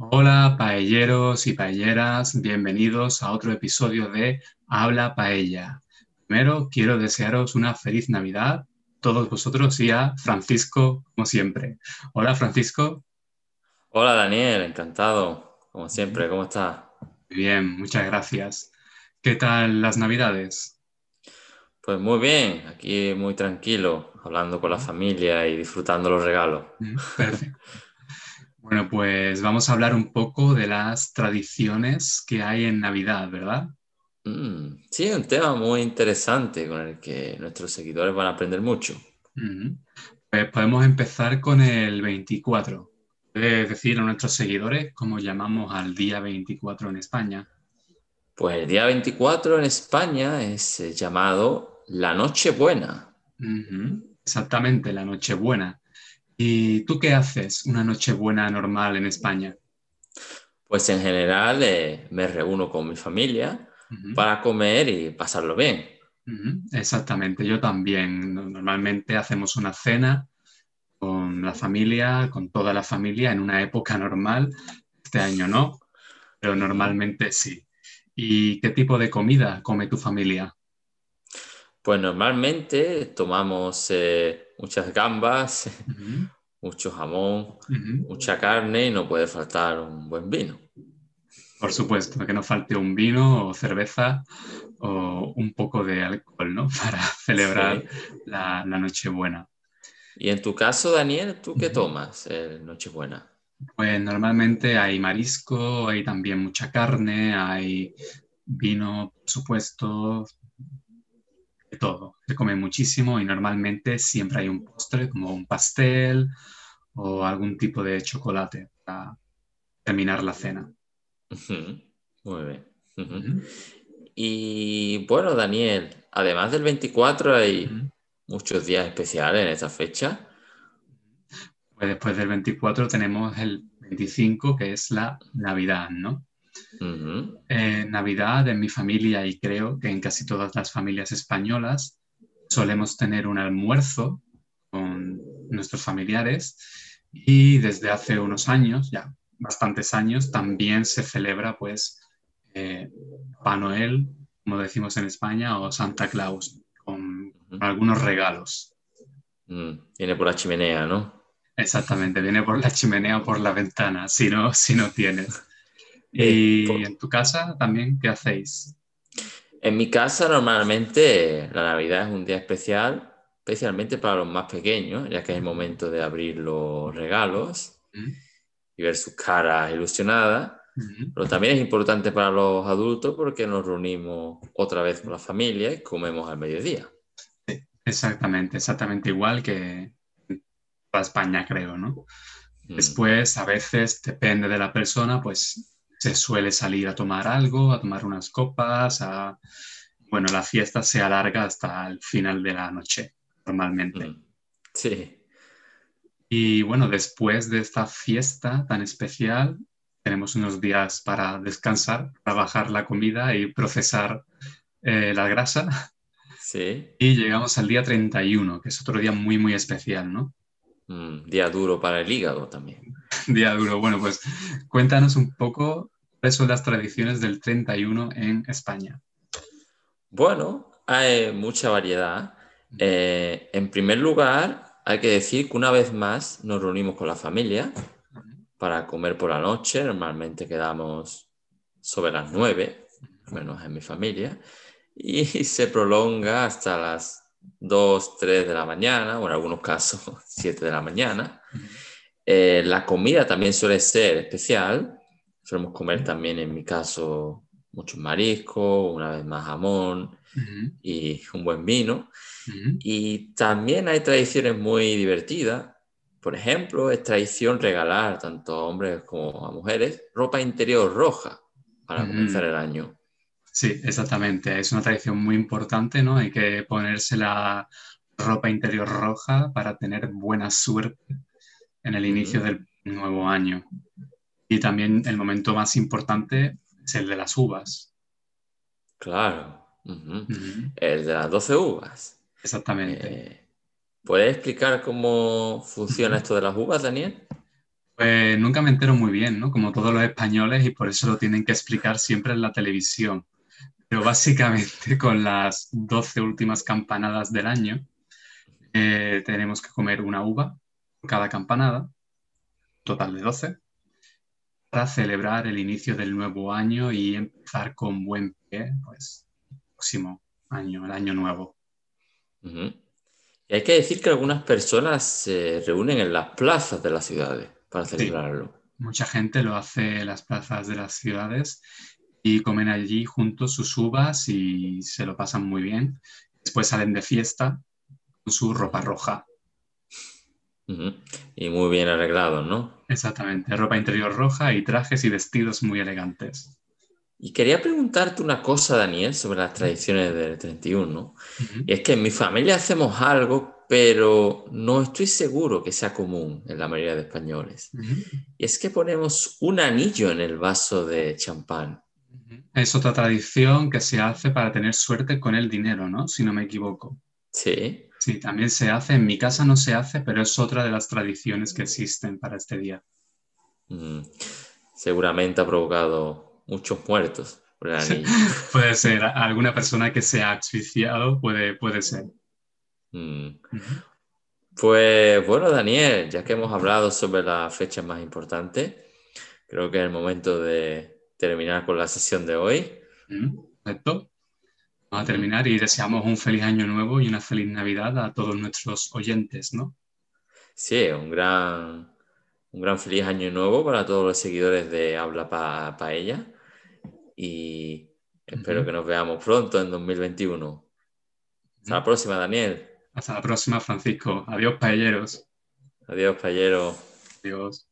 Hola, paelleros y paelleras, bienvenidos a otro episodio de Habla Paella. Primero, quiero desearos una feliz Navidad, todos vosotros y a Francisco, como siempre. Hola, Francisco. Hola, Daniel, encantado, como siempre, ¿cómo estás? Bien, muchas gracias. ¿Qué tal las Navidades? Pues muy bien, aquí muy tranquilo, hablando con la familia y disfrutando los regalos. Perfecto. Bueno, pues vamos a hablar un poco de las tradiciones que hay en Navidad, ¿verdad? Mm, sí, un tema muy interesante con el que nuestros seguidores van a aprender mucho. Pues podemos empezar con el 24. ¿Puedes decir a nuestros seguidores cómo llamamos al día 24 en España? Pues el día 24 en España es eh, llamado la Nochebuena. Exactamente, la Nochebuena. ¿Y tú qué haces una Nochebuena normal en España? Pues en general eh, me reúno con mi familia para comer y pasarlo bien. Exactamente, yo también. Normalmente hacemos una cena con la familia, con toda la familia en una época normal. Este año no, pero normalmente sí. ¿Y qué tipo de comida come tu familia? Pues normalmente tomamos eh, muchas gambas, mucho jamón, mucha carne y no puede faltar un buen vino. Por supuesto, que no falte un vino o cerveza o un poco de alcohol, ¿no? Para celebrar la, Nochebuena. Y en tu caso, Daniel, ¿tú qué tomas en Nochebuena? Pues normalmente hay marisco, hay también mucha carne, hay vino, por supuesto, todo. Se come muchísimo y normalmente siempre hay un postre como un pastel o algún tipo de chocolate para terminar la cena. Muy bien. Y bueno, Daniel, además del 24 hay muchos días especiales en esta fecha. Pues después del 24 tenemos el 25, que es la Navidad, ¿no? Eh, Navidad en mi familia y creo que en casi todas las familias españolas solemos tener un almuerzo con nuestros familiares y desde hace unos años, ya bastantes años, también se celebra pues eh, Noel, como decimos en España, o Santa Claus, con algunos regalos. Mm, viene por la chimenea, ¿no? Exactamente, viene por la chimenea o por la ventana, si no, si no tienes. ¿Y eh, en tu casa también qué hacéis? En mi casa normalmente la Navidad es un día especial, especialmente para los más pequeños, ya que es el momento de abrir los regalos y ver sus caras ilusionadas. Pero también es importante para los adultos porque nos reunimos otra vez con la familia y comemos al mediodía. exactamente, exactamente igual que para España, creo, ¿no? Mm. Después, a veces, depende de la persona, pues se suele salir a tomar algo, a tomar unas copas, a... bueno, la fiesta se alarga hasta el final de la noche, normalmente. Mm, sí. Y bueno, después de esta fiesta tan especial, tenemos unos días para descansar, para bajar la comida y procesar eh, la grasa. Sí. Y llegamos al día 31, que es otro día muy, muy especial, ¿no? Mm, día duro para el hígado también. día duro. Bueno, pues cuéntanos un poco cuáles son las tradiciones del 31 en España. Bueno, hay mucha variedad. Eh, en primer lugar, hay que decir que una vez más nos reunimos con la familia para comer por la noche. Normalmente quedamos sobre las 9, menos en mi familia, y se prolonga hasta las 2, 3 de la mañana, o en algunos casos 7 de la mañana. Eh, la comida también suele ser especial. Solemos comer también, en mi caso, muchos mariscos, una vez más jamón y un buen vino. Y también hay tradiciones muy divertidas. Por ejemplo, es tradición regalar tanto a hombres como a mujeres ropa interior roja para comenzar el año. Sí, exactamente. Es una tradición muy importante, ¿no? Hay que ponerse la ropa interior roja para tener buena suerte en el inicio del nuevo año. Y también el momento más importante es el de las uvas. Claro, el de las 12 uvas. Exactamente. Eh, ¿Puedes explicar cómo funciona esto de las uvas, Daniel? Pues nunca me entero muy bien, ¿no? Como todos los españoles y por eso lo tienen que explicar siempre en la televisión. Pero básicamente con las 12 últimas campanadas del año eh, tenemos que comer una uva cada campanada, total de 12, para celebrar el inicio del nuevo año y empezar con buen pie, pues, el próximo año, el año nuevo. Y hay que decir que algunas personas se reúnen en las plazas de las ciudades para celebrarlo. mucha gente lo hace en las plazas de las ciudades y comen allí juntos sus uvas y se lo pasan muy bien. Después salen de fiesta con su ropa roja. Y muy bien arreglados, ¿no? Exactamente, ropa interior roja y trajes y vestidos muy elegantes. Y quería preguntarte una cosa, Daniel, sobre las tradiciones del 31. Y es que en mi familia hacemos algo, pero no estoy seguro que sea común en la mayoría de españoles. Y es que ponemos un anillo en el vaso de champán. Es otra tradición que se hace para tener suerte con el dinero, ¿no? Si no me equivoco. Sí. Sí, también se hace. En mi casa no se hace, pero es otra de las tradiciones que existen para este día. Seguramente ha provocado muchos muertos por puede ser, alguna persona que se ha asfixiado, puede, puede ser. Mm. Pues bueno, Daniel, ya que hemos hablado sobre la fecha más importante, creo que es el momento de terminar con la sesión de hoy. Perfecto. Vamos a terminar y deseamos un feliz año nuevo y una feliz Navidad a todos nuestros oyentes, ¿no? Sí, un gran, un gran feliz año nuevo para todos los seguidores de Habla Paella y espero que nos veamos pronto en 2021. Hasta la próxima, Daniel. Hasta la próxima, Francisco. Adiós, paelleros. Adiós, paellero. Adiós.